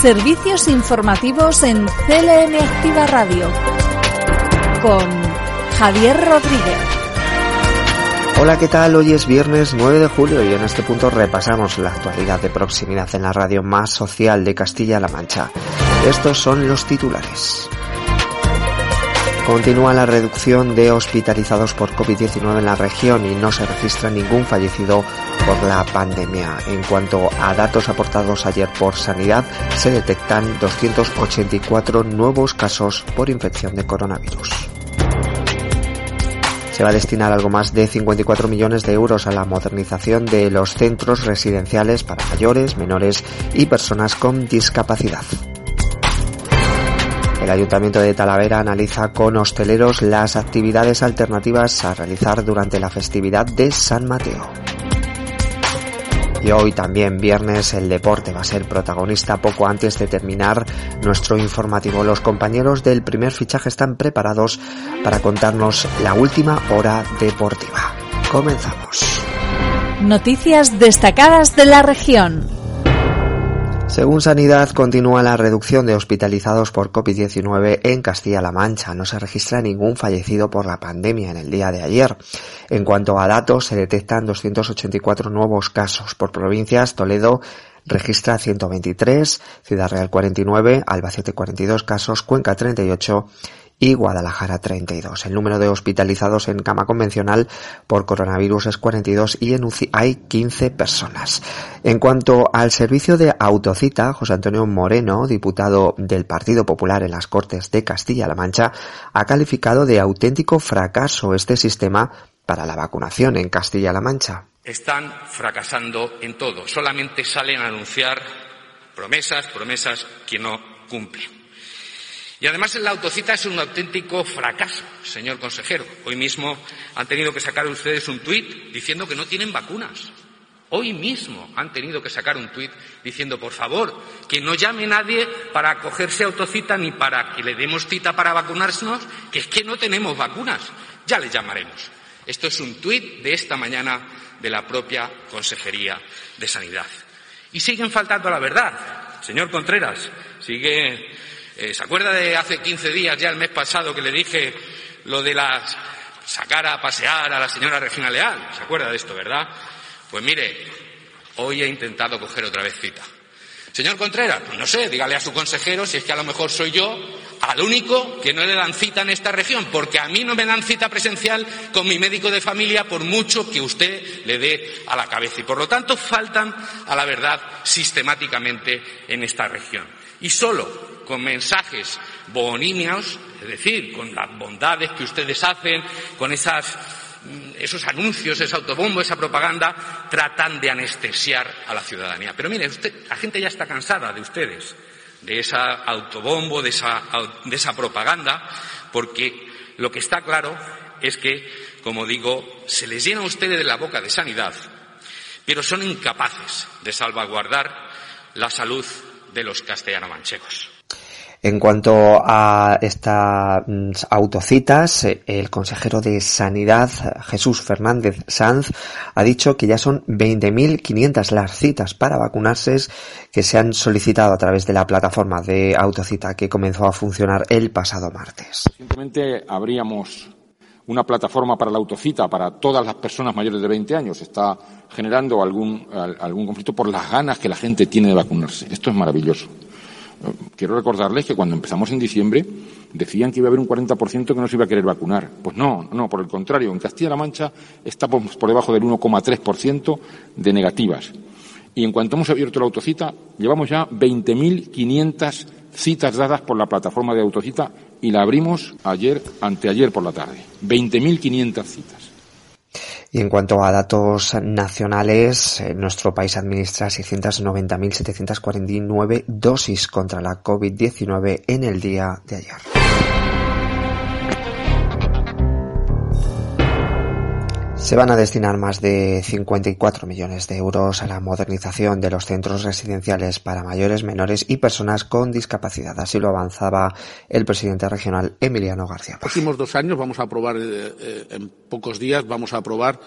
Servicios informativos en CLN Activa Radio con Javier Rodríguez. Hola, ¿qué tal? Hoy es viernes 9 de julio y en este punto repasamos la actualidad de proximidad en la radio más social de Castilla-La Mancha. Estos son los titulares. Continúa la reducción de hospitalizados por COVID-19 en la región y no se registra ningún fallecido por la pandemia. En cuanto a datos aportados ayer por Sanidad, se detectan 284 nuevos casos por infección de coronavirus. Se va a destinar algo más de 54 millones de euros a la modernización de los centros residenciales para mayores, menores y personas con discapacidad. El Ayuntamiento de Talavera analiza con hosteleros las actividades alternativas a realizar durante la festividad de San Mateo. Y hoy también viernes el deporte va a ser protagonista poco antes de terminar nuestro informativo. Los compañeros del primer fichaje están preparados para contarnos la última hora deportiva. Comenzamos. Noticias destacadas de la región. Según Sanidad, continúa la reducción de hospitalizados por COVID-19 en Castilla-La Mancha. No se registra ningún fallecido por la pandemia en el día de ayer. En cuanto a datos, se detectan 284 nuevos casos por provincias. Toledo registra 123, Ciudad Real 49, Albacete 42 casos, Cuenca 38 y Guadalajara 32. El número de hospitalizados en cama convencional por coronavirus es 42 y en UCI hay 15 personas. En cuanto al servicio de autocita, José Antonio Moreno, diputado del Partido Popular en las Cortes de Castilla-La Mancha, ha calificado de auténtico fracaso este sistema para la vacunación en Castilla-La Mancha. Están fracasando en todo. Solamente salen a anunciar promesas, promesas que no cumplen. Y además la autocita es un auténtico fracaso, señor consejero. Hoy mismo han tenido que sacar ustedes un tuit diciendo que no tienen vacunas. Hoy mismo han tenido que sacar un tuit diciendo, por favor, que no llame nadie para cogerse autocita ni para que le demos cita para vacunarnos, que es que no tenemos vacunas. Ya le llamaremos. Esto es un tuit de esta mañana de la propia Consejería de Sanidad. Y siguen faltando a la verdad. Señor Contreras, sigue eh, ¿Se acuerda de hace 15 días, ya el mes pasado, que le dije lo de las sacar a pasear a la señora Regina Leal? ¿Se acuerda de esto, verdad? Pues mire, hoy he intentado coger otra vez cita. Señor Contreras, pues no sé, dígale a su consejero si es que a lo mejor soy yo al único que no le dan cita en esta región, porque a mí no me dan cita presencial con mi médico de familia por mucho que usted le dé a la cabeza. Y por lo tanto faltan a la verdad sistemáticamente en esta región. Y solo con mensajes bonimios, es decir, con las bondades que ustedes hacen, con mm, esos anuncios, ese autobombo, esa propaganda, tratan de anestesiar a la ciudadanía. Pero mire, la gente ya está cansada de ustedes, de esa autobombo, de esa, de esa propaganda, porque lo que está claro es que, como digo, se les llena a ustedes de la boca de sanidad, pero son incapaces de salvaguardar la salud de los castellano-manchegos. En cuanto a estas mm, autocitas, eh, el consejero de Sanidad, Jesús Fernández Sanz, ha dicho que ya son 20.500 las citas para vacunarse que se han solicitado a través de la plataforma de autocita que comenzó a funcionar el pasado martes. Simplemente habríamos una plataforma para la autocita para todas las personas mayores de 20 años. Está generando algún, algún conflicto por las ganas que la gente tiene de vacunarse. Esto es maravilloso. Quiero recordarles que cuando empezamos en diciembre decían que iba a haber un 40% que no se iba a querer vacunar. Pues no, no, por el contrario, en Castilla-La Mancha estamos por debajo del 1,3% de negativas. Y en cuanto hemos abierto la autocita, llevamos ya 20.500 citas dadas por la plataforma de autocita y la abrimos ayer, anteayer por la tarde. 20.500 citas. Y en cuanto a datos nacionales, nuestro país administra 690.749 dosis contra la COVID-19 en el día de ayer. Se van a destinar más de 54 millones de euros a la modernización de los centros residenciales para mayores, menores y personas con discapacidad. Así lo avanzaba el presidente regional Emiliano García. Los próximos dos años vamos a aprobar, eh, eh, en pocos días vamos a aprobar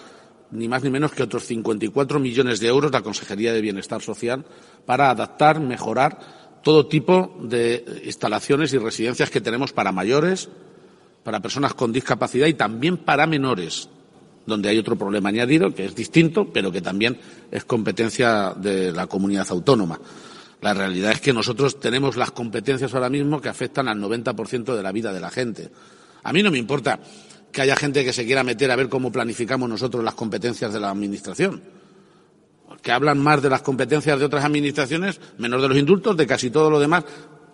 ni más ni menos que otros 54 millones de euros la Consejería de Bienestar Social para adaptar, mejorar todo tipo de instalaciones y residencias que tenemos para mayores, para personas con discapacidad y también para menores, donde hay otro problema añadido que es distinto, pero que también es competencia de la comunidad autónoma. La realidad es que nosotros tenemos las competencias ahora mismo que afectan al 90% de la vida de la gente. A mí no me importa que haya gente que se quiera meter a ver cómo planificamos nosotros las competencias de la Administración. Que hablan más de las competencias de otras administraciones, menos de los indultos, de casi todo lo demás.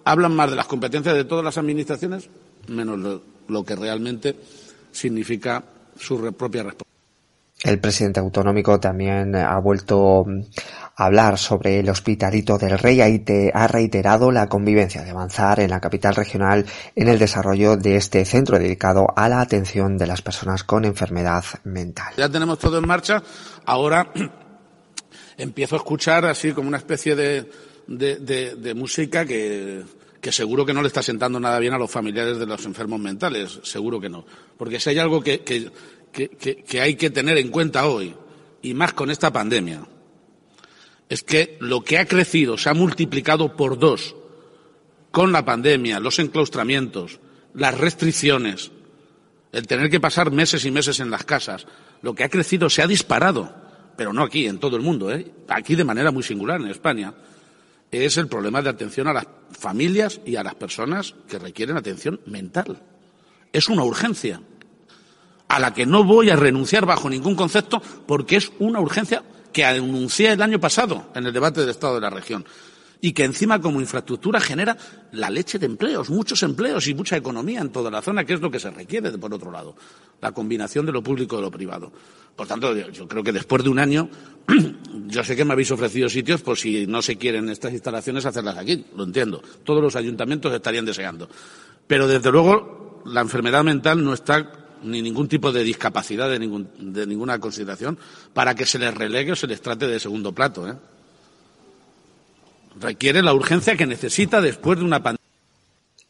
Hablan más de las competencias de todas las administraciones, menos lo, que realmente significa su propia responsabilidad. El presidente autonómico también ha vuelto a hablar sobre el Hospitalito del Rey. Ahí te ha reiterado la convivencia de avanzar en la capital regional en el desarrollo de este centro dedicado a la atención de las personas con enfermedad mental. Ya tenemos todo en marcha. Ahora empiezo a escuchar así como una especie de, de, música que, que seguro que no le está sentando nada bien a los familiares de los enfermos mentales, seguro que no. Porque si hay algo que, hay que tener en cuenta hoy, y más con esta pandemia, es que lo que ha crecido se ha multiplicado por dos con la pandemia, los enclaustramientos, las restricciones, el tener que pasar meses y meses en las casas, lo que ha crecido se ha disparado, pero no aquí, en todo el mundo, ¿eh? aquí de manera muy singular, en España, es el problema de atención a las familias y a las personas que requieren atención mental. Es una urgencia a la que no voy a renunciar bajo ningún concepto porque es una urgencia que anuncié el año pasado en el debate del Estado de la región y que encima como infraestructura genera la leche de empleos, muchos empleos y mucha economía en toda la zona, que es lo que se requiere, por otro lado, la combinación de lo público y de lo privado. Por tanto, yo creo que después de un año, yo sé que me habéis ofrecido sitios por si no se quieren estas instalaciones hacerlas aquí, lo entiendo. Todos los ayuntamientos estarían deseando. Pero desde luego la enfermedad mental no está ni ningún tipo de discapacidad de, de ninguna consideración para que se les relegue o se les trate de segundo plato. ¿eh? Requiere la urgencia que necesita después de una pandemia.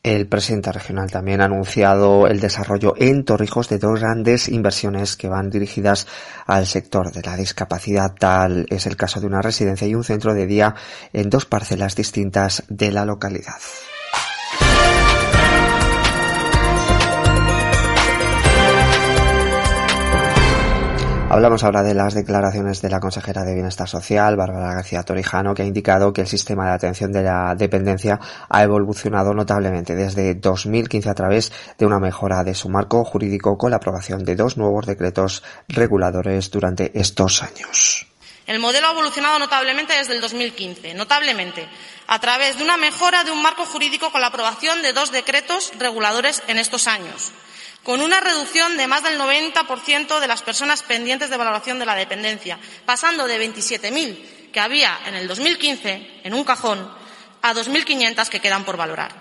El presidente regional también ha anunciado el desarrollo en Torrijos de dos grandes inversiones que van dirigidas al sector de la discapacidad. Tal es el caso de una residencia y un centro de día en dos parcelas distintas de la localidad. Hablamos ahora de las declaraciones de la consejera de Bienestar Social, Bárbara García Torijano, que ha indicado que el sistema de atención de la dependencia ha evolucionado notablemente desde 2015 a través de una mejora de su marco jurídico con la aprobación de dos nuevos decretos reguladores durante estos años. El modelo ha evolucionado notablemente desde el 2015, notablemente, a través de una mejora de un marco jurídico con la aprobación de dos decretos reguladores en estos años con una reducción de más del 90% de las personas pendientes de valoración de la dependencia, pasando de 27.000 que había en el 2015 en un cajón a 2.500 que quedan por valorar.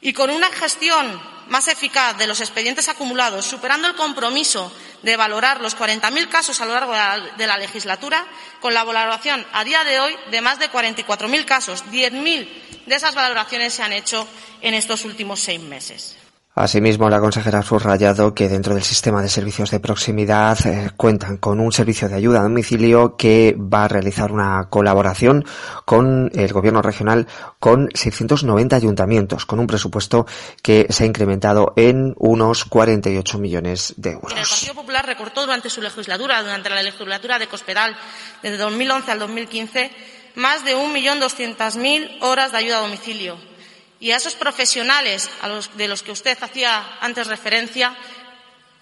Y con una gestión más eficaz de los expedientes acumulados, superando el compromiso de valorar los 40.000 casos a lo largo de la legislatura, con la valoración a día de hoy de más de 44.000 casos, 10.000 de esas valoraciones se han hecho en estos últimos seis meses. Asimismo, la consejera ha subrayado que dentro del sistema de servicios de proximidad eh, cuentan con un servicio de ayuda a domicilio que va a realizar una colaboración con el gobierno regional con 690 ayuntamientos, con un presupuesto que se ha incrementado en unos 48 millones de euros. El Partido Popular recortó durante su legislatura, durante la legislatura de Cospedal, desde 2011 al 2015, más de 1.200.000 horas de ayuda a domicilio y a esos profesionales a los, de los que usted hacía antes referencia,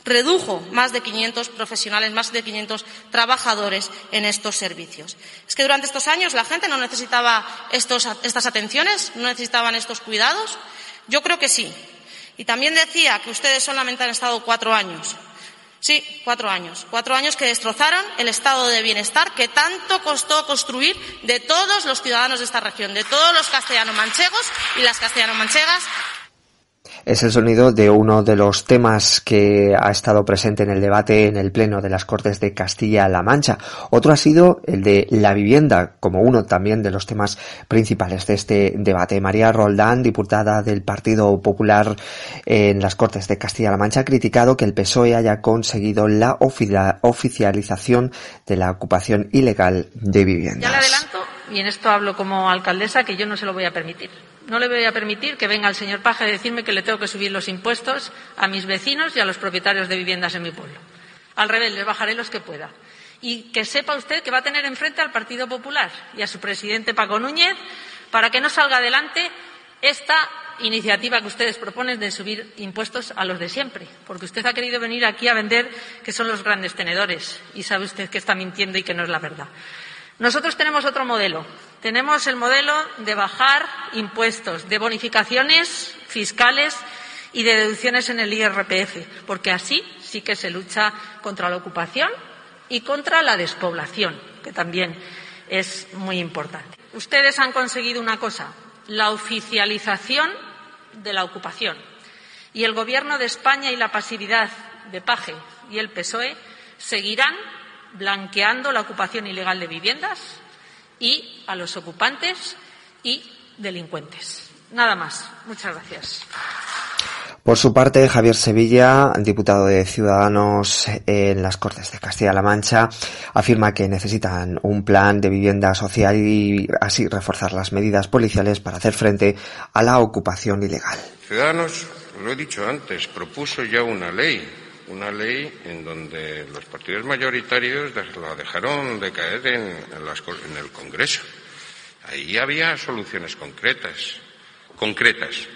redujo más de 500 profesionales, más de 500 trabajadores en estos servicios. Es que durante estos años la gente no necesitaba estas atenciones, no necesitaban estos cuidados. Yo creo que sí. Y también decía que ustedes solamente han estado cuatro años. Sí, cuatro años. Cuatro años que destrozaron el estado de bienestar que tanto costó construir de todos los ciudadanos de esta región, de todos los castellano-manchegos y las castellano-manchegas es el sonido de uno de los temas que ha estado presente en el debate en el Pleno de las Cortes de Castilla-La Mancha. Otro ha sido el de la vivienda, como uno también de los temas principales de este debate. María Roldán, diputada del Partido Popular en las Cortes de Castilla-La Mancha, ha criticado que el PSOE haya conseguido la oficialización de la ocupación ilegal de viviendas. Y en esto hablo como alcaldesa, que yo no se lo voy a permitir. No le voy a permitir que venga el señor Paje a decirme que le tengo que subir los impuestos a mis vecinos y a los propietarios de viviendas en mi pueblo. Al revés, les bajaré los que pueda. Y que sepa usted que va a tener enfrente al Partido Popular y a su presidente Paco Núñez para que no salga adelante esta iniciativa que ustedes proponen de subir impuestos a los de siempre, porque usted ha querido venir aquí a vender que son los grandes tenedores y sabe usted que está mintiendo y que no es la verdad. Nosotros tenemos otro modelo. Tenemos el modelo de bajar impuestos, de bonificaciones fiscales y de deducciones en el IRPF, porque así sí que se lucha contra la ocupación y contra la despoblación, que también es muy importante. Ustedes han conseguido una cosa, la oficialización de la ocupación. Y el Gobierno de España y la pasividad de Paje y el PSOE seguirán blanqueando la ocupación ilegal de viviendas y a los ocupantes y delincuentes. Nada más. Muchas gracias. Por su parte, Javier Sevilla, diputado de Ciudadanos en las Cortes de Castilla-La Mancha, afirma que necesitan un plan de vivienda social y así reforzar las medidas policiales para hacer frente a la ocupación ilegal. Ciudadanos, lo he dicho antes, propuso ya una ley, una ley en donde los partidos mayoritarios la dejaron de caer en, en el Congreso. Ahí había soluciones concretas, concretas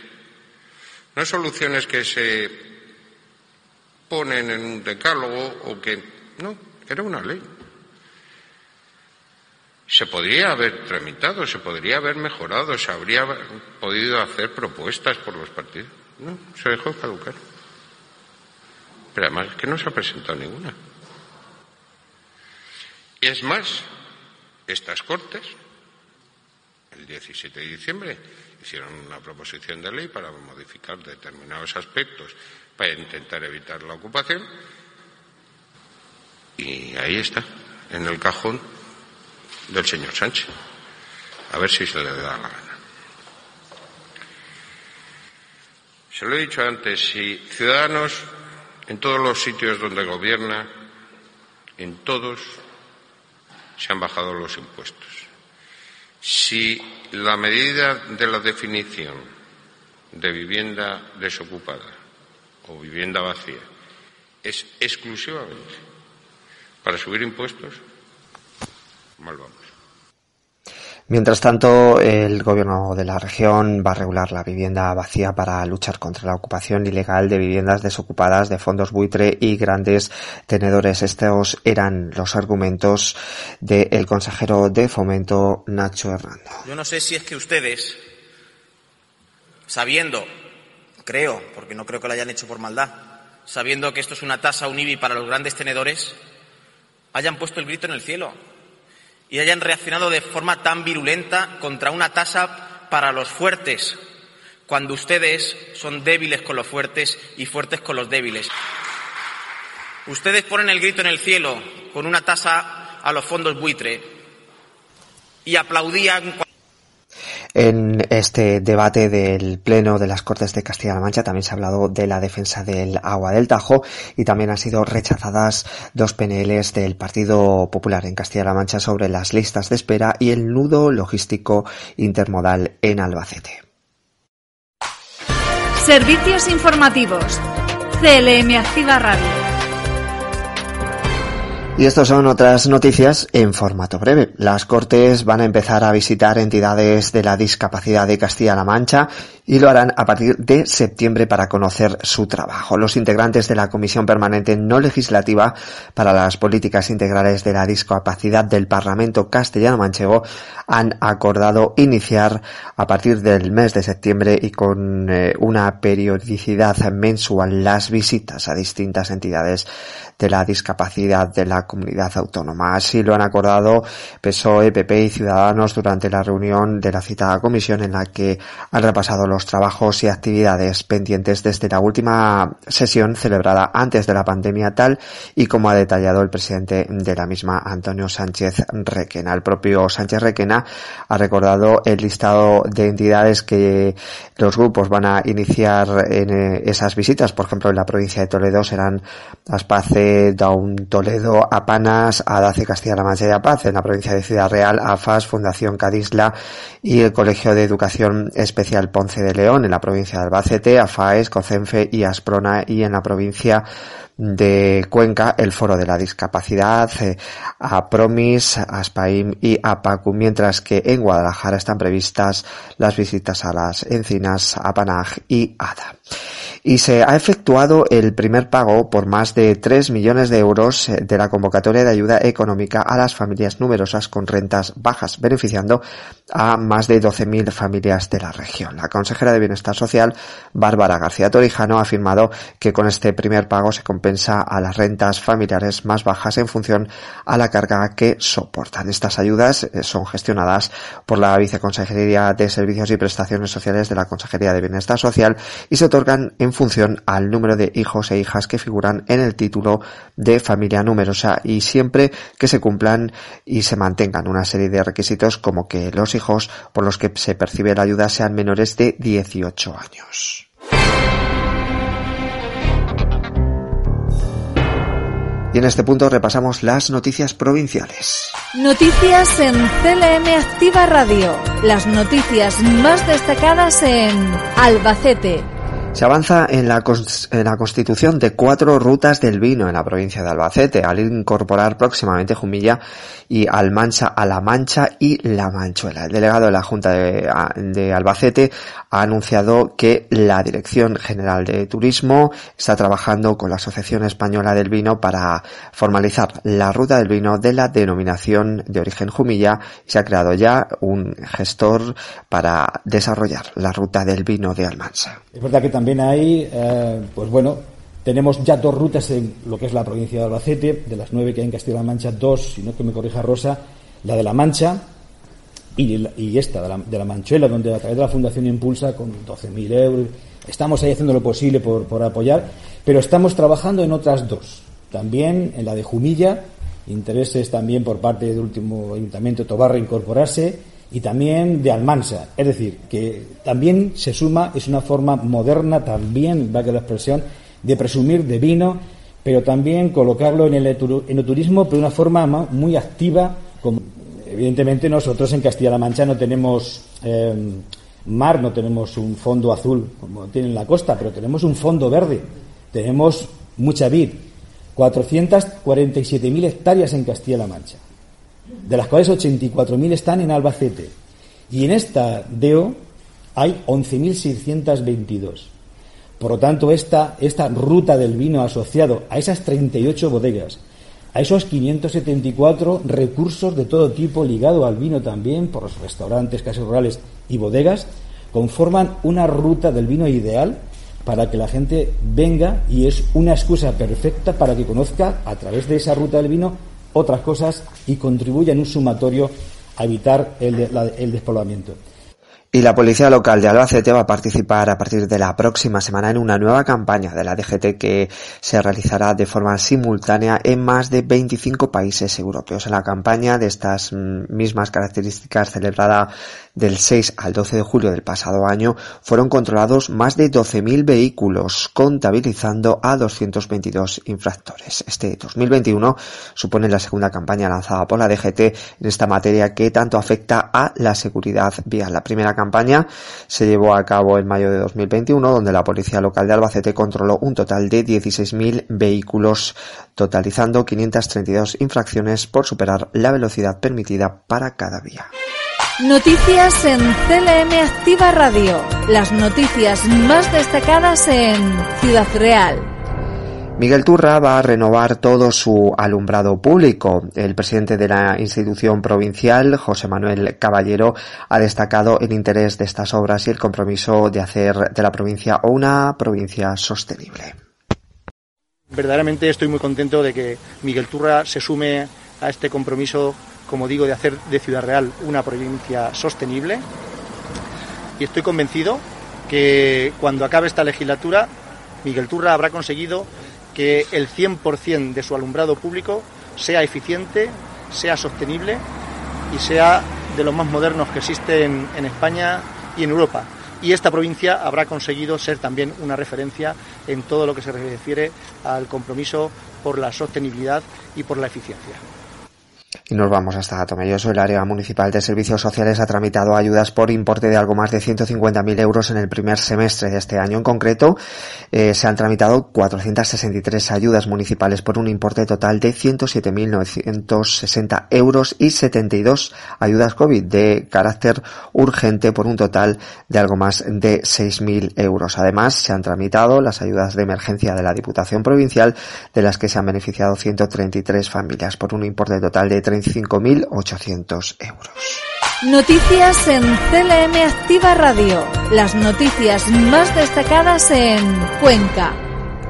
no soluciones que se ponen en un decálogo o que. No, era una ley. Se podría haber tramitado, se podría haber mejorado, se habría podido hacer propuestas por los partidos. No, se dejó caducar. Además es que no se ha presentado ninguna. Y es más, estas Cortes, el 17 de diciembre, hicieron una proposición de ley para modificar determinados aspectos para intentar evitar la ocupación y ahí está, en el cajón del señor Sánchez. A ver si se le da la gana. Se lo he dicho antes, si Ciudadanos en todos los sitios donde gobierna, en todos se han bajado los impuestos. Si la medida de la definición de vivienda desocupada o vivienda vacía es exclusivamente para subir impuestos, mal vamos. Mientras tanto, el gobierno de la región va a regular la vivienda vacía para luchar contra la ocupación ilegal de viviendas desocupadas de fondos buitre y grandes tenedores. Estos eran los argumentos del consejero de fomento Nacho Hernando. Yo no sé si es que ustedes, sabiendo, creo, porque no creo que lo hayan hecho por maldad, sabiendo que esto es una tasa, un IBI para los grandes tenedores, hayan puesto el grito en el cielo y hayan reaccionado de forma tan virulenta contra una tasa para los fuertes, cuando ustedes son débiles con los fuertes y fuertes con los débiles. Ustedes ponen el grito en el cielo con una tasa a los fondos buitre y aplaudían. En este debate del Pleno de las Cortes de Castilla-La Mancha también se ha hablado de la defensa del agua del Tajo y también han sido rechazadas dos PNLs del Partido Popular en Castilla-La Mancha sobre las listas de espera y el nudo logístico intermodal en Albacete. Servicios informativos. Radio. Y estas son otras noticias en formato breve. Las Cortes van a empezar a visitar entidades de la discapacidad de Castilla-La Mancha y lo harán a partir de septiembre para conocer su trabajo. Los integrantes de la Comisión Permanente No Legislativa para las Políticas Integrales de la Discapacidad del Parlamento Castellano-Manchego han acordado iniciar a partir del mes de septiembre y con eh, una periodicidad mensual las visitas a distintas entidades de la discapacidad de la comunidad autónoma. Así lo han acordado PSOE, PP y Ciudadanos durante la reunión de la citada comisión en la que han repasado los trabajos y actividades pendientes desde la última sesión celebrada antes de la pandemia tal y como ha detallado el presidente de la misma, Antonio Sánchez Requena. El propio Sánchez Requena ha recordado el listado de entidades que los grupos van a iniciar en eh, esas visitas. Por ejemplo, en la provincia de Toledo serán Aspace, Daun Toledo, Apanas, Adace Castilla-La Mancha y Apaz. En la provincia de Ciudad Real, AFAS, Fundación Cadisla y el Colegio de Educación Especial Ponce de León. En la provincia de Albacete, AFAES, COCENFE y Asprona. Y en la provincia de Cuenca, el Foro de la Discapacidad, eh, a Promis, Aspaim y APACU, mientras que en Guadalajara están previstas las visitas a las encinas Apanaj y Ada y se ha efectuado el primer pago por más de 3 millones de euros eh, de la convocatoria de ayuda económica a las familias numerosas con rentas bajas, beneficiando a más de 12.000 familias de la región. La consejera de Bienestar Social, Bárbara García Torijano, ha afirmado que con este primer pago se compensa a las rentas familiares más bajas en función a la carga que soportan. Estas ayudas eh, son gestionadas por la Viceconsejería de Servicios y Prestaciones Sociales de la Consejería de Bienestar Social y se otorgan en función al número de hijos e hijas que figuran en el título de familia numerosa y siempre que se cumplan y se mantengan una serie de requisitos como que los hijos por los que se percibe la ayuda sean menores de 18 años. Y en este punto repasamos las noticias provinciales. Noticias en CLM Activa Radio. Las noticias más destacadas en Albacete, se avanza en la, la, constitución de cuatro rutas del vino en la provincia de Albacete, al incorporar próximamente Jumilla y Almansa a La Mancha y La Manchuela. El delegado de la Junta de, Albacete ha anunciado que la Dirección General de Turismo está trabajando con la Asociación Española del Vino para formalizar la ruta del vino de la denominación de origen Jumilla y se ha creado ya un gestor para desarrollar la ruta del vino de Almansa. También hay, eh, pues bueno, tenemos ya dos rutas en lo que es la provincia de Albacete, de las nueve que hay en Castilla-La Mancha, dos, si no que me corrija Rosa, la de La Mancha y, esta, de la, de la, Manchuela, donde a través de la Fundación Impulsa, con 12.000 euros, estamos ahí haciendo lo posible por, apoyar, pero estamos trabajando en otras dos. También en la de Jumilla, intereses también por parte del último Ayuntamiento Tobarra incorporarse, y también de Almansa. Es decir, que también se suma, es una forma moderna también, va que la expresión, de presumir de vino, pero también colocarlo en el enoturismo, pero de una forma muy activa. Como, evidentemente nosotros en Castilla-La Mancha no tenemos eh, mar, no tenemos un fondo azul como tiene en la costa, pero tenemos un fondo verde, tenemos mucha vid, 447.000 hectáreas en Castilla-La Mancha de las cuales 84.000 están en Albacete. Y en esta DEO hay 11.622. Por lo tanto, esta, esta ruta del vino asociado a esas 38 bodegas, a esos 574 recursos de todo tipo ligado al vino también, por los restaurantes, casas rurales y bodegas, conforman una ruta del vino ideal para que la gente venga y es una excusa perfecta para que conozca a través de esa ruta del vino otras cosas y contribuye en un sumatorio a evitar el, el despoblamiento. Y la Policía Local de Albacete va a participar a partir de la próxima semana en una nueva campaña de la DGT que se realizará de forma simultánea en más de 25 países europeos. En la campaña de estas mm, mismas características celebrada del 6 al 12 de julio del pasado año fueron controlados más de 12.000 vehículos, contabilizando a 222 infractores. Este 2021 supone la segunda campaña lanzada por la DGT en esta materia que tanto afecta a la seguridad vial. La primera campaña se llevó a cabo en mayo de 2021, donde la Policía Local de Albacete controló un total de 16.000 vehículos, totalizando 532 infracciones por superar la velocidad permitida para cada vía. Noticias en CLM Activa Radio. Las noticias más destacadas en Ciudad Real. Miguel Turra va a renovar todo su alumbrado público. El presidente de la institución provincial, José Manuel Caballero, ha destacado el interés de estas obras y el compromiso de hacer de la provincia una provincia sostenible. Verdaderamente estoy muy contento de que Miguel Turra se sume a este compromiso, como digo, de hacer de Ciudad Real una provincia sostenible. Y estoy convencido que cuando acabe esta legislatura, Miguel Turra habrá conseguido que el 100% de su alumbrado público sea eficiente, sea sostenible y sea de los más modernos que existen en España y en Europa. Y esta provincia habrá conseguido ser también una referencia en todo lo que se refiere al compromiso por la sostenibilidad y por la eficiencia. Y nos vamos hasta Tomelloso. El área municipal de servicios sociales ha tramitado ayudas por importe de algo más de 150.000 euros en el primer semestre de este año. En concreto, eh, se han tramitado 463 ayudas municipales por un importe total de 107.960 euros y 72 ayudas COVID de carácter urgente por un total de algo más de 6.000 euros. Además, se han tramitado las ayudas de emergencia de la Diputación Provincial, de las que se han beneficiado 133 familias por un importe total de 35.800 euros. Noticias en CLM Activa Radio. Las noticias más destacadas en Cuenca.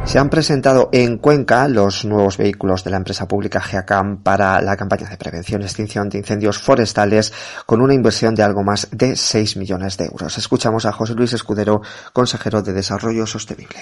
Se han presentado en Cuenca los nuevos vehículos de la empresa pública GEACAM para la campaña de prevención y extinción de incendios forestales con una inversión de algo más de 6 millones de euros. Escuchamos a José Luis Escudero, consejero de Desarrollo Sostenible.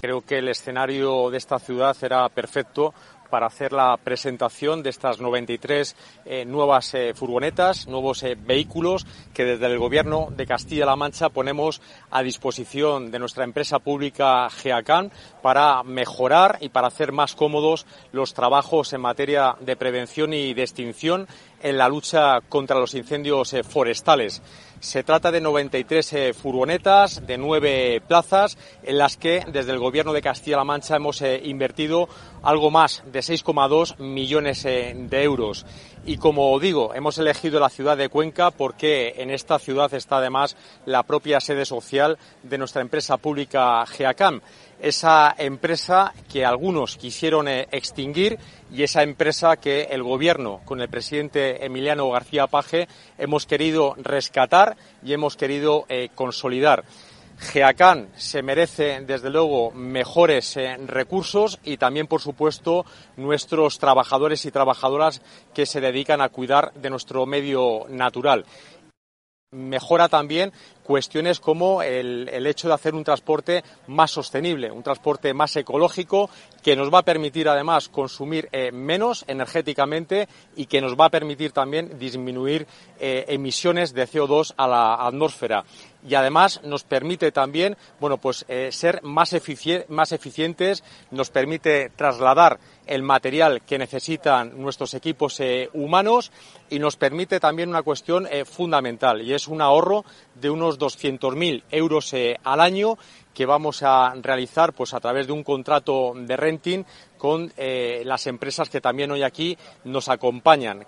Creo que el escenario de esta ciudad era perfecto para hacer la presentación de estas 93 eh, nuevas eh, furgonetas, nuevos eh, vehículos que desde el Gobierno de Castilla-La Mancha ponemos a disposición de nuestra empresa pública GEACAN para mejorar y para hacer más cómodos los trabajos en materia de prevención y de extinción en la lucha contra los incendios forestales. Se trata de 93 eh, furgonetas de nueve plazas en las que desde el Gobierno de Castilla-La Mancha hemos eh, invertido algo más de 6,2 millones eh, de euros. Y como digo, hemos elegido la ciudad de Cuenca porque en esta ciudad está además la propia sede social de nuestra empresa pública GEACAM esa empresa que algunos quisieron eh, extinguir y esa empresa que el Gobierno, con el presidente Emiliano García Paje, hemos querido rescatar y hemos querido eh, consolidar. GEACAN se merece, desde luego, mejores eh, recursos y también, por supuesto, nuestros trabajadores y trabajadoras que se dedican a cuidar de nuestro medio natural. Mejora también cuestiones como el, hecho de hacer un transporte más sostenible, un transporte más ecológico que nos va a permitir además consumir eh, menos energéticamente y que nos va a permitir también disminuir eh, emisiones de CO2 a la atmósfera. Y además nos permite también, bueno, pues eh, ser más, más eficientes, nos permite trasladar el material que necesitan nuestros equipos humanos y nos permite también una cuestión fundamental y es un ahorro de unos 200.000 euros eh, al año que vamos a realizar pues a través de un contrato de renting con eh, las empresas que también hoy aquí nos acompañan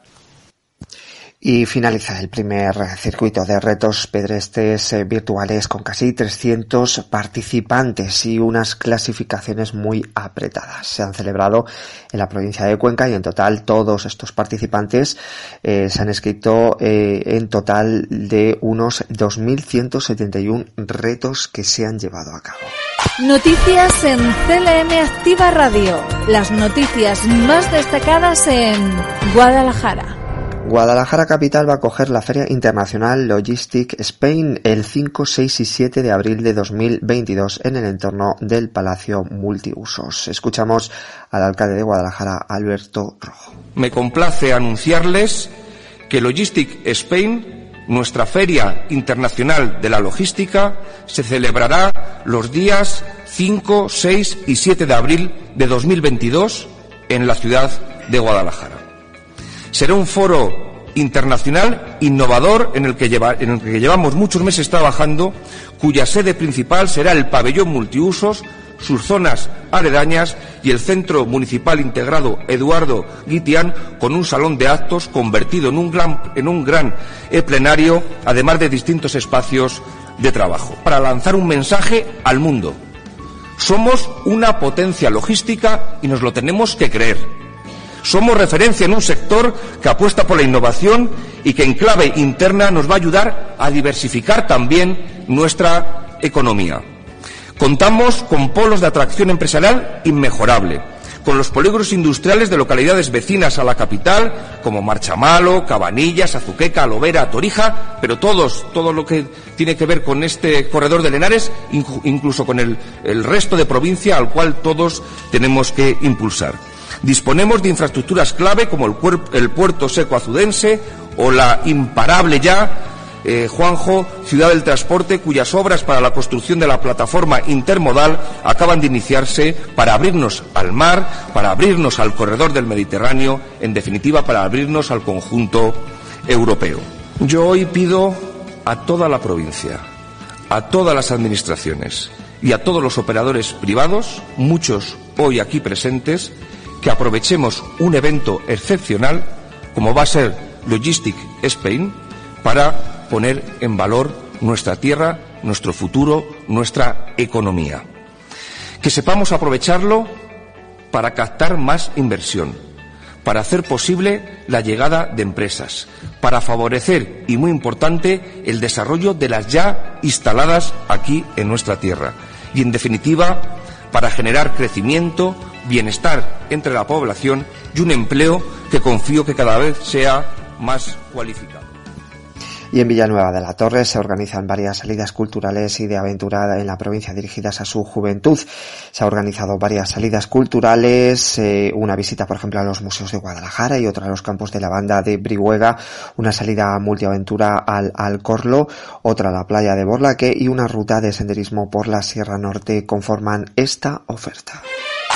y finaliza el primer circuito de retos pedestres eh, virtuales con casi 300 participantes y unas clasificaciones muy apretadas. Se han celebrado en la provincia de Cuenca y en total todos estos participantes eh, se han escrito eh, en total de unos 2.171 retos que se han llevado a cabo. Noticias en CLM Activa Radio. Las noticias más destacadas en Guadalajara. Guadalajara Capital va a coger la Feria Internacional Logistic Spain el 5, 6 y 7 de abril de 2022 en el entorno del Palacio Multiusos. Escuchamos al alcalde de Guadalajara, Alberto Rojo. Me complace anunciarles que Logistic Spain, nuestra Feria Internacional de la Logística, se celebrará los días 5, 6 y 7 de abril de 2022 en la ciudad de Guadalajara. Será un foro internacional innovador en el, que llevamos muchos meses trabajando, cuya sede principal será el pabellón multiusos, sus zonas aledañas y el Centro Municipal Integrado Eduardo Guitián con un salón de actos convertido en un gran, en un gran plenario, además de distintos espacios de trabajo, para lanzar un mensaje al mundo. Somos una potencia logística y nos lo tenemos que creer. Somos referencia en un sector que apuesta por la innovación y que en clave interna nos va a ayudar a diversificar también nuestra economía. Contamos con polos de atracción empresarial inmejorable, con los polígonos industriales de localidades vecinas a la capital, como Marchamalo, Cabanillas, Azuqueca, Lovera, Torija, pero todos, todo lo que tiene que ver con este corredor de Lenares, incluso con el resto de provincia al cual todos tenemos que impulsar. Disponemos de infraestructuras clave como el, el puerto seco azudense o la imparable ya eh, Juanjo, Ciudad del Transporte, cuyas obras para la construcción de la plataforma intermodal acaban de iniciarse para abrirnos al mar, para abrirnos al corredor del Mediterráneo, en definitiva, para abrirnos al conjunto europeo. Yo hoy pido a toda la provincia, a todas las administraciones y a todos los operadores privados, muchos hoy aquí presentes, que aprovechemos un evento excepcional como va a ser Logistic Spain para poner en valor nuestra tierra, nuestro futuro, nuestra economía. Que sepamos aprovecharlo para captar más inversión, para hacer posible la llegada de empresas, para favorecer, y muy importante, el desarrollo de las ya instaladas aquí en nuestra tierra. Y, en definitiva, para generar crecimiento, bienestar entre la población y un empleo que confío que cada vez sea más cualificado. Y en Villanueva de la Torre se organizan varias salidas culturales y de aventura en la provincia dirigidas a su juventud. Se ha organizado varias salidas culturales, eh, una visita, por ejemplo, a los museos de Guadalajara y otra a los campos de la banda de Brihuega, una salida multiaventura al, al Corlo, otra a la playa de Borlaque y una ruta de senderismo por la Sierra Norte conforman esta oferta.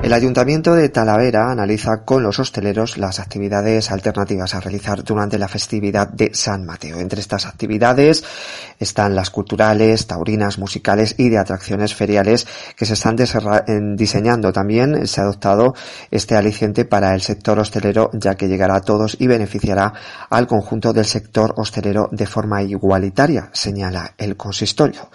El Ayuntamiento de Talavera analiza con los hosteleros las actividades alternativas a realizar durante la festividad de San Mateo. Entre estas actividades están las culturales, taurinas, musicales y de atracciones feriales que se están diseñando. También se ha adoptado este aliciente para el sector hostelero ya que llegará a todos y beneficiará al conjunto del sector hostelero de forma igualitaria, señala el consistorio.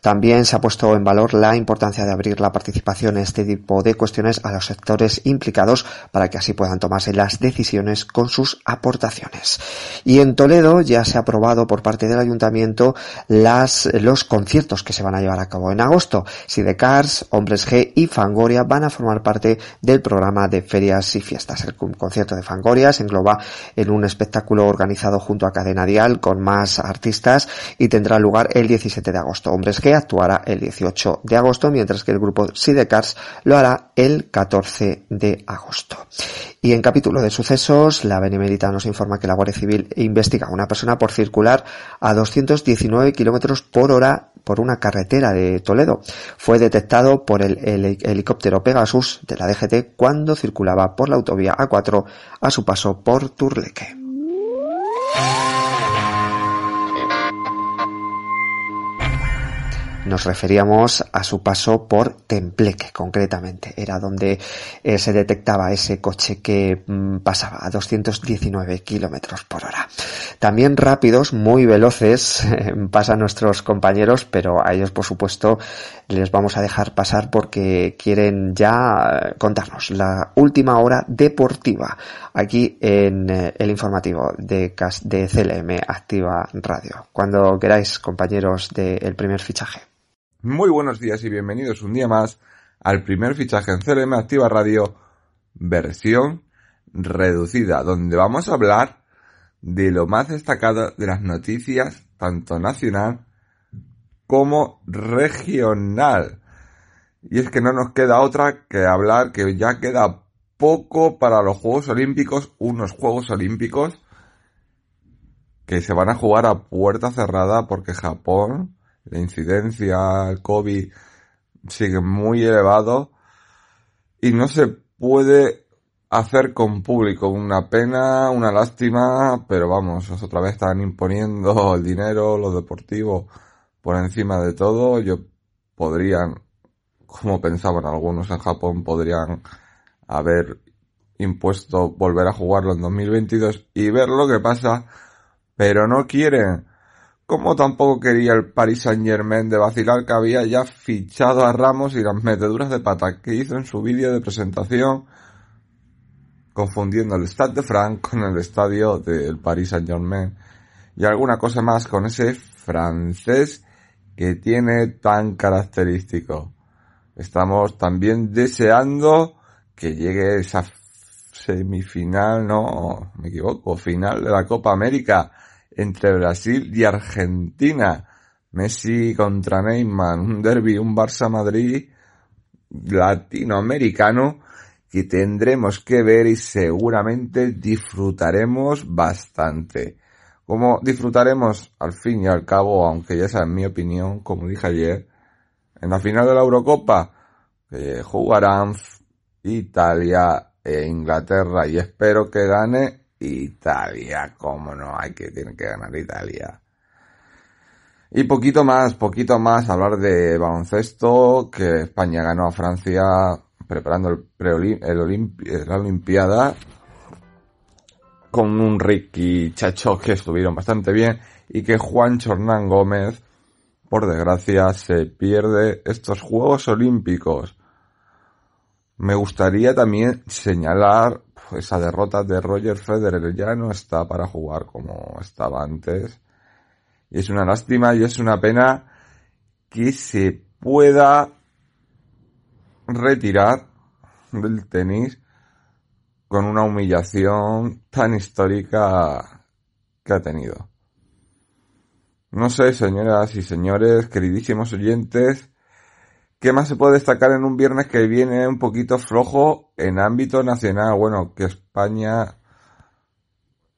También se ha puesto en valor la importancia de abrir la participación en este tipo de cuestiones a los sectores implicados para que así puedan tomarse las decisiones con sus aportaciones. Y en Toledo ya se ha aprobado por parte del ayuntamiento las, los conciertos que se van a llevar a cabo en agosto. Sidecars, Hombres G y Fangoria van a formar parte del programa de ferias y fiestas. El concierto de Fangoria se engloba en un espectáculo organizado junto a Cadena Dial con más artistas y tendrá lugar el 17 de agosto. Hombres G actuará el 18 de agosto, mientras que el grupo Sidecars lo hará el 14 de agosto. Y en capítulo de sucesos, la Benemérita nos informa que la Guardia Civil investiga a una persona por circular a 219 kilómetros por hora por una carretera de Toledo. Fue detectado por el, el, helicóptero Pegasus de la DGT cuando circulaba por la autovía A4 a su paso por Turleque. Nos referíamos a su paso por Templeque, concretamente. Era donde eh, se detectaba ese coche que mm, pasaba a 219 kilómetros por hora. También rápidos, muy veloces, pasan nuestros compañeros, pero a ellos, por supuesto, les vamos a dejar pasar porque quieren ya contarnos la última hora deportiva aquí en eh, el informativo de, de CLM Activa Radio. Cuando queráis, compañeros del primer fichaje. Muy buenos días y bienvenidos un día más al primer fichaje en CLM Activa Radio versión reducida, donde vamos a hablar de lo más destacado de las noticias, tanto nacional como regional. Y es que no nos queda otra que hablar que ya queda poco para los Juegos Olímpicos, unos Juegos Olímpicos que se van a jugar a puerta cerrada porque Japón la incidencia, el COVID sigue muy elevado y no se puede hacer con público. Una pena, una lástima, pero vamos, otra vez están imponiendo el dinero, los deportivos por encima de todo. Yo podrían, como pensaban algunos en Japón, podrían haber impuesto volver a jugarlo en 2022 y ver lo que pasa, pero no quieren como tampoco quería el Paris Saint Germain de vacilar que había ya fichado a Ramos y las meteduras de pata que hizo en su vídeo de presentación confundiendo el Stade de France con el estadio del Paris Saint Germain y alguna cosa más con ese francés que tiene tan característico. Estamos también deseando que llegue esa semifinal, no, me equivoco, final de la Copa América entre Brasil y Argentina. Messi contra Neymar, un derby, un Barça Madrid latinoamericano que tendremos que ver y seguramente disfrutaremos bastante. Como disfrutaremos al fin y al cabo, aunque ya sea en mi opinión, como dije ayer, en la final de la Eurocopa, que jugarán Italia e Inglaterra y espero que gane Italia, como no hay que tiene que ganar Italia. Y poquito más, poquito más, hablar de baloncesto, que España ganó a Francia preparando el, la Olimpiada con un Ricky Chacho que estuvieron bastante bien y que Juan Chornán Gómez, por desgracia, se pierde estos Juegos Olímpicos. Me gustaría también señalar esa derrota de Roger Federer. Ya no está para jugar como estaba antes. Y es una lástima y es una pena que se pueda retirar del tenis con una humillación tan histórica que ha tenido. No sé, señoras y señores, queridísimos oyentes, ¿qué más se puede destacar en un viernes que viene un poquito flojo en ámbito nacional? Bueno, que España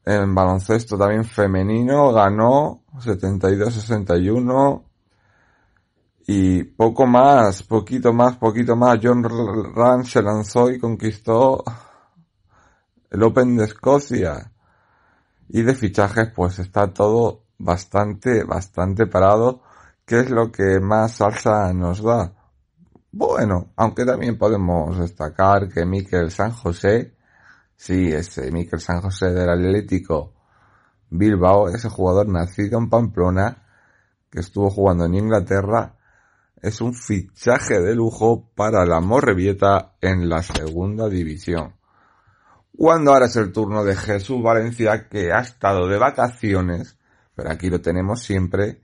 en baloncesto también femenino ganó 72-61 y poco más, poquito más, poquito más. John Rand se lanzó y conquistó el Open de Escocia. Y de fichajes pues está todo bastante, bastante parado, que es lo que más salsa nos da. Bueno, aunque también podemos destacar que Miquel San José, sí, ese Miquel San José del Atlético Bilbao, ese jugador nacido en Pamplona, que estuvo jugando en Inglaterra, es un fichaje de lujo para la Morrevieta en la segunda división. Cuando ahora es el turno de Jesús Valencia, que ha estado de vacaciones, pero aquí lo tenemos siempre,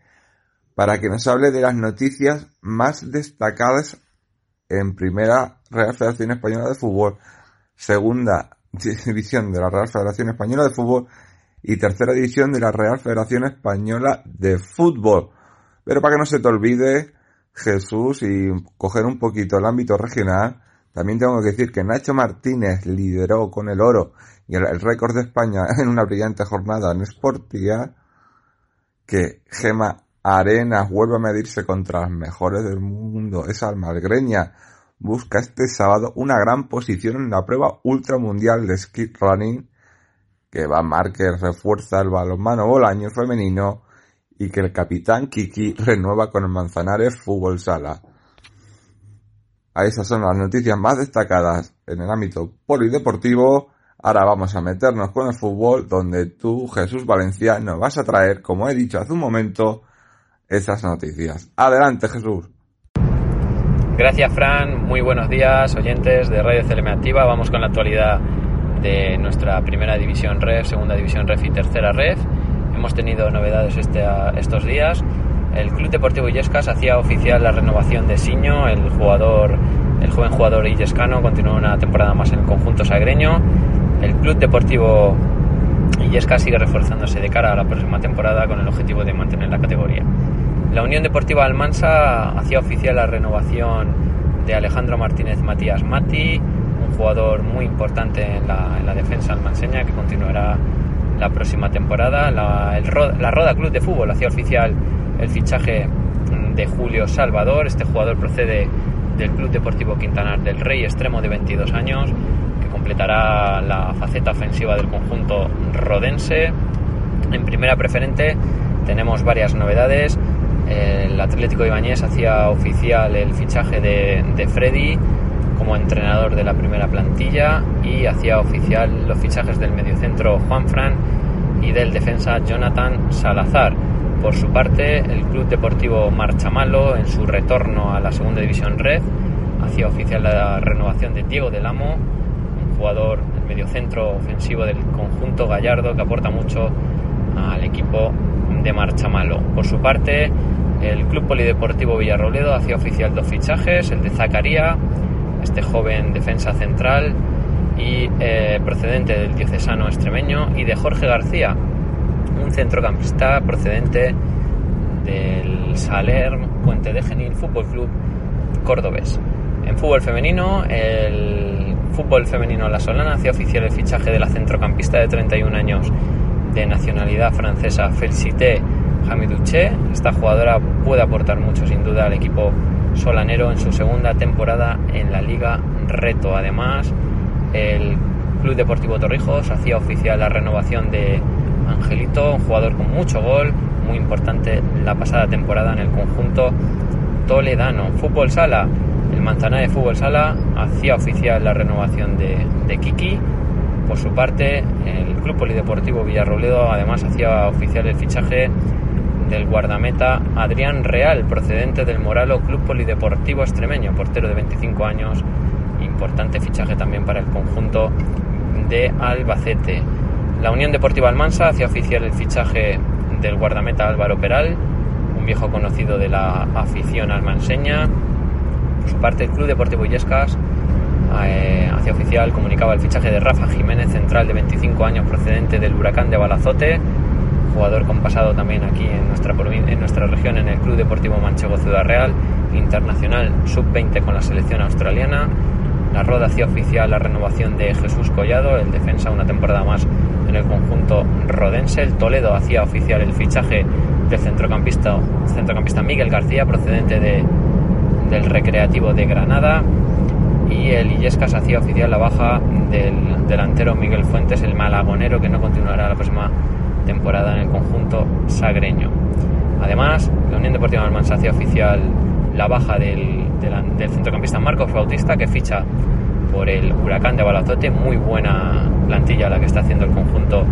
para que nos hable de las noticias más destacadas en primera Real Federación Española de Fútbol, segunda división de la Real Federación Española de Fútbol y tercera división de la Real Federación Española de Fútbol. Pero para que no se te olvide, Jesús, y coger un poquito el ámbito regional, también tengo que decir que Nacho Martínez lideró con el oro y el, récord de España en una brillante jornada en Sportia, que Gema Arenas vuelve a medirse contra las mejores del mundo. Esa almagreña busca este sábado una gran posición en la prueba ultramundial de ski running que va Márquez refuerza el balonmano Bolaño femenino y que el capitán Kiki renueva con el Manzanares Fútbol Sala. A esas son las noticias más destacadas en el ámbito polideportivo. Ahora vamos a meternos con el fútbol, donde tú, Jesús Valencia, nos vas a traer, como he dicho hace un momento, esas noticias. Adelante, Jesús. Gracias, Fran. Muy buenos días, oyentes de Radio CLM Activa. Vamos con la actualidad de nuestra primera división REF, segunda división REF y tercera REF. Hemos tenido novedades este, estos días. El Club Deportivo Illescas hacía oficial la renovación de Siño, el jugador, el joven jugador illescano, continúa una temporada más en el conjunto sagreño. El Club Deportivo Illescas sigue reforzándose de cara a la próxima temporada con el objetivo de mantener la categoría. La Unión Deportiva Almansa hacía oficial la renovación de Alejandro Martínez Matías Mati, un jugador muy importante en la, en la defensa almanseña que continuará la próxima temporada. La Roda Club de Fútbol hacía oficial el fichaje de Julio Salvador. Este jugador procede del Club Deportivo Quintanar del Rey, extremo de 22 años, que completará la faceta ofensiva del conjunto rodense. En primera preferente tenemos varias novedades. El Atlético Ibañez hacía oficial el fichaje de, de Freddy como entrenador de la primera plantilla y hacía oficial los fichajes del mediocentro Juan Fran y del defensa Jonathan Salazar. Por su parte, el Club Deportivo Marchamalo, en su retorno a la Segunda División Red, hacía oficial la renovación de Diego del Amo, un jugador del mediocentro ofensivo del conjunto gallardo que aporta mucho al equipo de Marchamalo. Por su parte, el Club Polideportivo Villarrobledo hacía oficial dos fichajes, el de Zacaría, este joven defensa central y eh, procedente del diocesano extremeño, y de Jorge García, un centrocampista procedente del Saler Puente de Genil Fútbol Club Cordobés. En fútbol femenino, el fútbol femenino La Solana hacía oficial el fichaje de la centrocampista de 31 años de nacionalidad francesa Felicité Hamidouché. Esta jugadora puede aportar mucho sin duda al equipo solanero en su segunda temporada en la Liga Reto. Además, el Club Deportivo Torrijos hacía oficial la renovación de Angelito, un jugador con mucho gol, muy importante la pasada temporada en el conjunto toledano. Fútbol Sala, el Manzanares Fútbol Sala hacía oficial la renovación de, de Kiki. Por su parte, el Club Polideportivo Villarrobledo además hacía oficial el fichaje del guardameta Adrián Real, procedente del Moralo Club Polideportivo Extremeño, portero de 25 años, importante fichaje también para el conjunto de Albacete. La Unión Deportiva Almansa hacía oficial el fichaje del guardameta Álvaro Peral, un viejo conocido de la afición almanseña. Por su parte, el Club Deportivo Illescas eh, hacía oficial, comunicaba el fichaje de Rafa Jiménez, central de 25 años procedente del Huracán de Balazote, jugador con pasado también aquí en nuestra, en nuestra región en el Club Deportivo Manchego Ciudad Real, internacional sub-20 con la selección australiana. La Roda hacía oficial la renovación de Jesús Collado, el defensa una temporada más en el conjunto rodense. El Toledo hacía oficial el fichaje del centrocampista, centrocampista Miguel García, procedente de, del Recreativo de Granada. Y el Illescas hacía oficial la baja del delantero Miguel Fuentes, el malagonero, que no continuará la próxima temporada en el conjunto sagreño. Además, la Unión Deportiva Almansa hacía oficial la baja del, del, centrocampista Marcos Bautista, que ficha por el Huracán de Balazote. Muy buena plantilla la que está haciendo el conjunto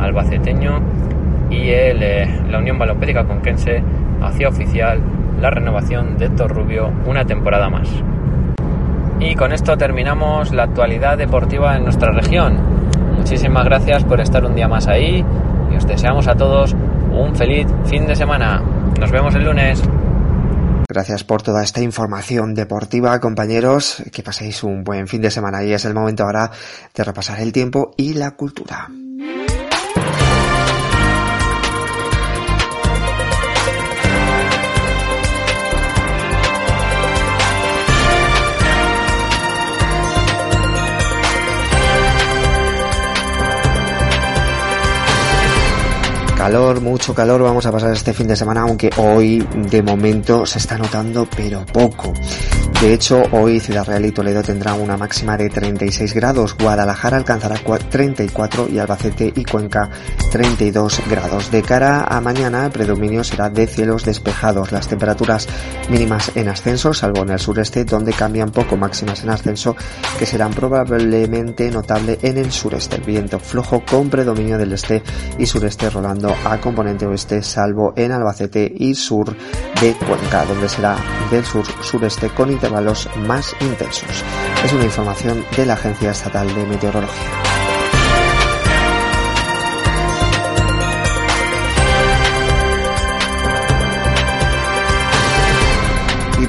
albaceteño. Y el, eh, la Unión Balompédica Conquense hacía oficial la renovación de Héctor Rubio una temporada más. Y con esto terminamos la actualidad deportiva en nuestra región. Muchísimas gracias por estar un día más ahí y os deseamos a todos un feliz fin de semana. Nos vemos el lunes. Gracias por toda esta información deportiva, compañeros. Que paséis un buen fin de semana y es el momento ahora de repasar el tiempo y la cultura. Calor, mucho calor vamos a pasar este fin de semana, aunque hoy de momento se está notando pero poco. De hecho, hoy Ciudad Real y Toledo tendrán una máxima de 36 grados, Guadalajara alcanzará 34 y Albacete y Cuenca 32 grados. De cara a mañana, el predominio será de cielos despejados, las temperaturas mínimas en ascenso, salvo en el sureste, donde cambian poco máximas en ascenso, que serán probablemente notable en el sureste. El viento flojo con predominio del este y sureste rolando a componente oeste, salvo en Albacete y sur de Cuenca, donde será del sur-sureste con intervalos más intensos. Es una información de la Agencia Estatal de Meteorología.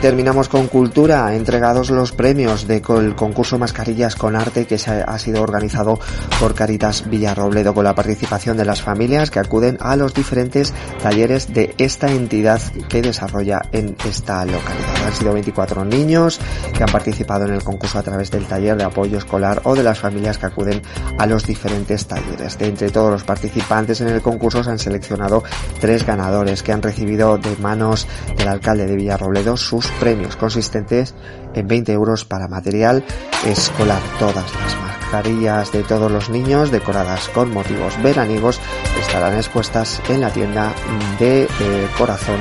Terminamos con cultura, entregados los premios del concurso Mascarillas con Arte que ha sido organizado por Caritas Villarrobledo con la participación de las familias que acuden a los diferentes talleres de esta entidad que desarrolla en esta localidad. Han sido 24 niños que han participado en el concurso a través del taller de apoyo escolar o de las familias que acuden a los diferentes talleres. De entre todos los participantes en el concurso se han seleccionado tres ganadores que han recibido de manos del alcalde de Villarrobledo sus premios consistentes en 20 euros para material escolar. Todas las mascarillas de todos los niños decoradas con motivos veraniegos estarán expuestas en la tienda de eh, Corazón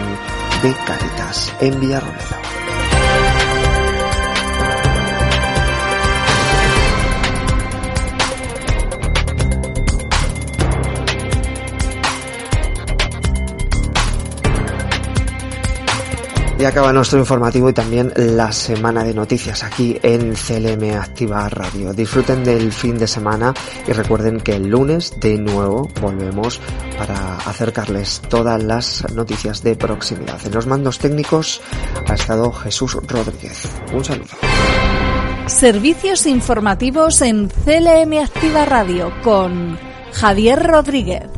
de Caritas en Villarrobledo. Y acaba nuestro informativo y también la semana de noticias aquí en CLM Activa Radio. Disfruten del fin de semana y recuerden que el lunes de nuevo volvemos para acercarles todas las noticias de proximidad. En los mandos técnicos ha estado Jesús Rodríguez. Un saludo. Servicios informativos en CLM Activa Radio con Javier Rodríguez.